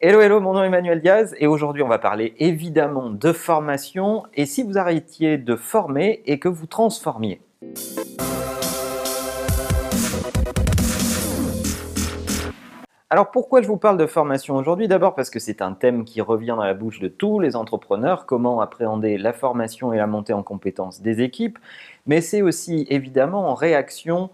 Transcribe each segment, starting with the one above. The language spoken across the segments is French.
Hello, hello, mon nom est Emmanuel Diaz et aujourd'hui on va parler évidemment de formation et si vous arrêtiez de former et que vous transformiez. Alors pourquoi je vous parle de formation aujourd'hui? D'abord parce que c'est un thème qui revient dans la bouche de tous les entrepreneurs, comment appréhender la formation et la montée en compétences des équipes, mais c'est aussi évidemment en réaction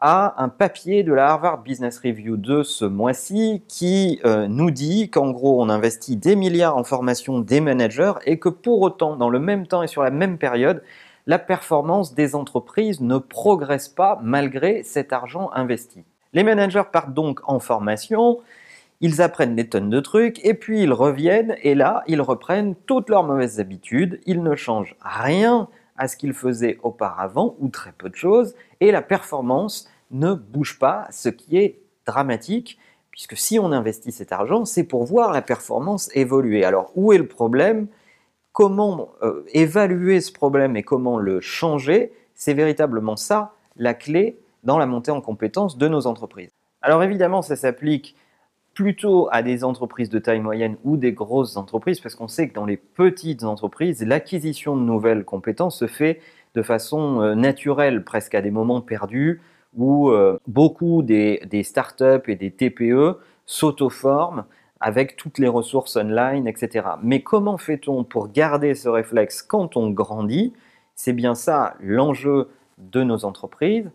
à un papier de la Harvard Business Review de ce mois-ci qui euh, nous dit qu'en gros on investit des milliards en formation des managers et que pour autant, dans le même temps et sur la même période, la performance des entreprises ne progresse pas malgré cet argent investi. Les managers partent donc en formation, ils apprennent des tonnes de trucs et puis ils reviennent et là ils reprennent toutes leurs mauvaises habitudes, ils ne changent rien à ce qu'ils faisaient auparavant, ou très peu de choses, et la performance ne bouge pas, ce qui est dramatique, puisque si on investit cet argent, c'est pour voir la performance évoluer. Alors où est le problème? Comment euh, évaluer ce problème et comment le changer? C'est véritablement ça la clé dans la montée en compétences de nos entreprises. Alors évidemment, ça s'applique plutôt à des entreprises de taille moyenne ou des grosses entreprises, parce qu'on sait que dans les petites entreprises, l'acquisition de nouvelles compétences se fait de façon euh, naturelle, presque à des moments perdus, où euh, beaucoup des, startups et des TPE s'auto-forment avec toutes les ressources online, etc. Mais comment fait-on pour garder ce réflexe quand on grandit? C'est bien ça l'enjeu de nos entreprises.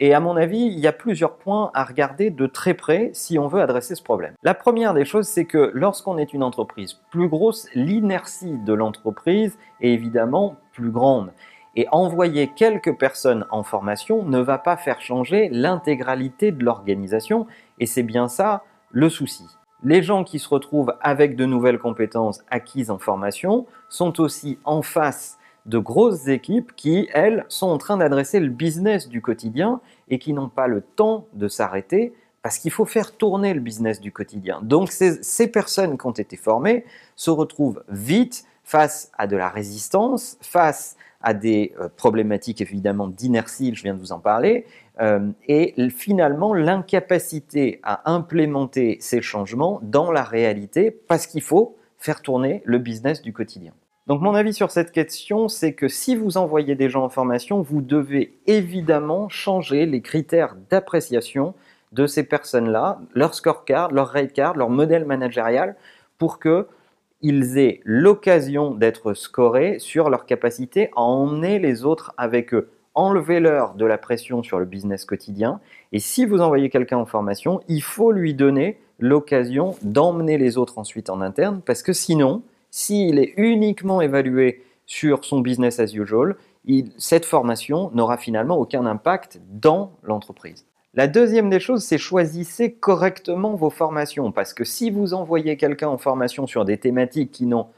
Et à mon avis, il y a plusieurs points à regarder de très près si on veut adresser ce problème. La première des choses, c'est que lorsqu'on est une entreprise plus grosse, l'inertie de l'entreprise est évidemment plus grande. Et envoyer quelques personnes en formation ne va pas faire changer l'intégralité de l'organisation, et c'est bien ça le souci. Les gens qui se retrouvent avec de nouvelles compétences acquises en formation sont aussi en face de grosses équipes qui, elles, sont en train d'adresser le business du quotidien et qui n'ont pas le temps de s'arrêter parce qu'il faut faire tourner le business du quotidien. Donc ces, personnes qui ont été formées se retrouvent vite face à de la résistance, face à des euh, problématiques évidemment d'inertie, je viens de vous en parler, euh, et finalement l'incapacité à implémenter ces changements dans la réalité parce qu'il faut faire tourner le business du quotidien. Donc mon avis sur cette question, c'est que si vous envoyez des gens en formation, vous devez évidemment changer les critères d'appréciation de ces personnes-là, leur scorecard, leur rate card, leur modèle managérial, pour qu'ils aient l'occasion d'être scorés sur leur capacité à emmener les autres avec eux. Enlevez-leur de la pression sur le business quotidien. Et si vous envoyez quelqu'un en formation, il faut lui donner l'occasion d'emmener les autres ensuite en interne, parce que sinon, s'il est uniquement évalué sur son business as usual, cette formation n'aura finalement aucun impact dans l'entreprise. La deuxième des choses, c'est choisissez correctement vos formations, parce que si vous envoyez quelqu'un en formation sur des thématiques qui n'ont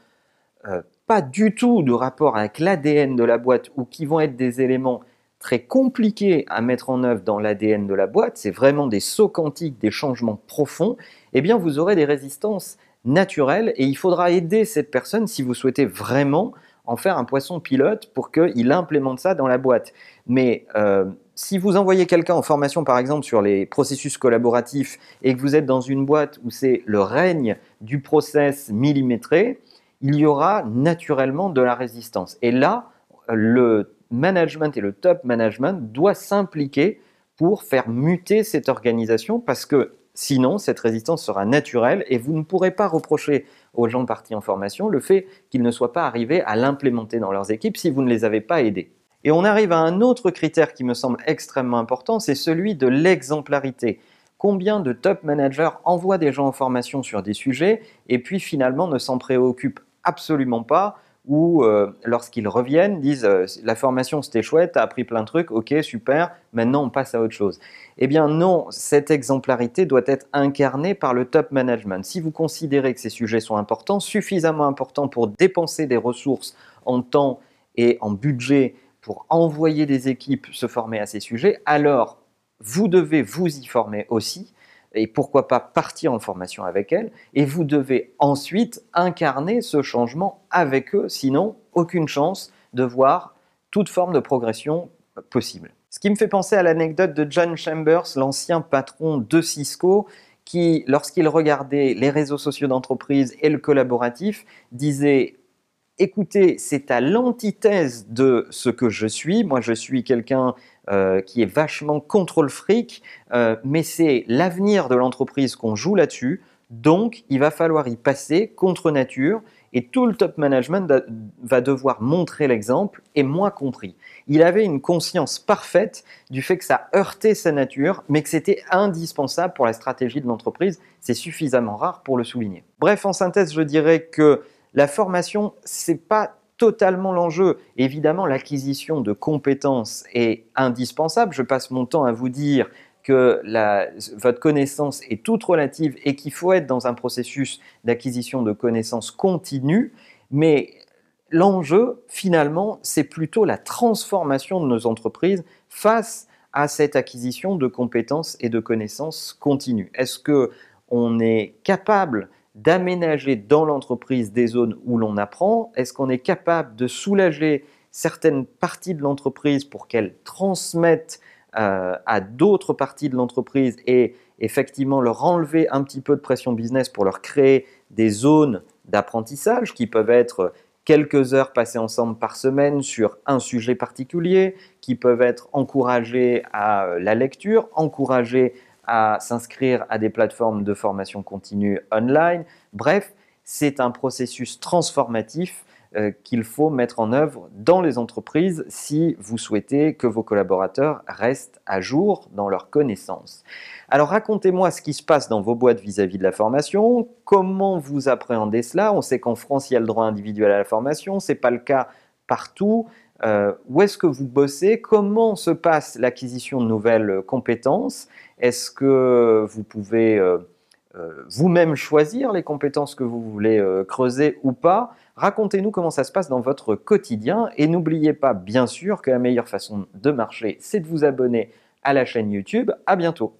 euh, pas du tout de rapport avec l'ADN de la boîte ou qui vont être des éléments très compliqués à mettre en œuvre dans l'ADN de la boîte, c'est vraiment des sauts quantiques, des changements profonds, eh bien vous aurez des résistances naturel et il faudra aider cette personne si vous souhaitez vraiment en faire un poisson pilote pour qu'il implémente ça dans la boîte. Mais euh, si vous envoyez quelqu'un en formation, par exemple, sur les processus collaboratifs et que vous êtes dans une boîte où c'est le règne du process millimétré, il y aura naturellement de la résistance. Et là, le management et le top management doivent s'impliquer pour faire muter cette organisation parce que Sinon, cette résistance sera naturelle et vous ne pourrez pas reprocher aux gens partis en formation le fait qu'ils ne soient pas arrivés à l'implémenter dans leurs équipes si vous ne les avez pas aidés. Et on arrive à un autre critère qui me semble extrêmement important, c'est celui de l'exemplarité. Combien de top managers envoient des gens en formation sur des sujets et puis finalement ne s'en préoccupent absolument pas ou euh, lorsqu'ils reviennent, disent euh, la formation c'était chouette, t'as appris plein de trucs, ok super, maintenant on passe à autre chose. Eh bien non, cette exemplarité doit être incarnée par le top management. Si vous considérez que ces sujets sont importants, suffisamment importants pour dépenser des ressources en temps et en budget pour envoyer des équipes se former à ces sujets, alors vous devez vous y former aussi et pourquoi pas partir en formation avec elles, et vous devez ensuite incarner ce changement avec eux, sinon aucune chance de voir toute forme de progression possible. Ce qui me fait penser à l'anecdote de John Chambers, l'ancien patron de Cisco, qui, lorsqu'il regardait les réseaux sociaux d'entreprise et le collaboratif, disait écoutez, c'est à l'antithèse de ce que je suis. Moi, je suis quelqu'un euh, qui est vachement contrôle fric, euh, mais c'est l'avenir de l'entreprise qu'on joue là-dessus. Donc, il va falloir y passer contre nature et tout le top management va devoir montrer l'exemple et moi compris. Il avait une conscience parfaite du fait que ça heurtait sa nature, mais que c'était indispensable pour la stratégie de l'entreprise. C'est suffisamment rare pour le souligner. Bref, en synthèse, je dirais que la formation, c'est pas totalement l'enjeu. Évidemment, l'acquisition de compétences est indispensable. Je passe mon temps à vous dire que votre connaissance est toute relative et qu'il faut être dans un processus d'acquisition de connaissances continue, mais l'enjeu, finalement, c'est plutôt la transformation de nos entreprises face à cette acquisition de compétences et de connaissances continues. Est-ce que on est capable d'aménager dans l'entreprise des zones où l'on apprend. Est-ce qu'on est capable de soulager certaines parties de l'entreprise pour qu'elles transmettent euh, à d'autres parties de l'entreprise et effectivement leur enlever un petit peu de pression business pour leur créer des zones d'apprentissage qui peuvent être quelques heures passées ensemble par semaine sur un sujet particulier, qui peuvent être encouragées à la lecture, encouragées à s'inscrire à des plateformes de formation continue online. Bref, c'est un processus transformatif euh, qu'il faut mettre en œuvre dans les entreprises si vous souhaitez que vos collaborateurs restent à jour dans leurs connaissances. Alors racontez-moi ce qui se passe dans vos boîtes vis-à-vis de la formation, comment vous appréhendez cela? On sait qu'en France, il y a le droit individuel à la formation, ce n'est pas le cas partout. Euh, où est-ce que vous bossez? Comment se passe l'acquisition de nouvelles compétences? Est-ce que vous pouvez euh, euh, vous-même choisir les compétences que vous voulez creuser ou pas? Racontez-nous comment ça se passe dans votre quotidien et n'oubliez pas bien sûr que la meilleure façon de marcher, c'est de vous abonner à la chaîne YouTube. À bientôt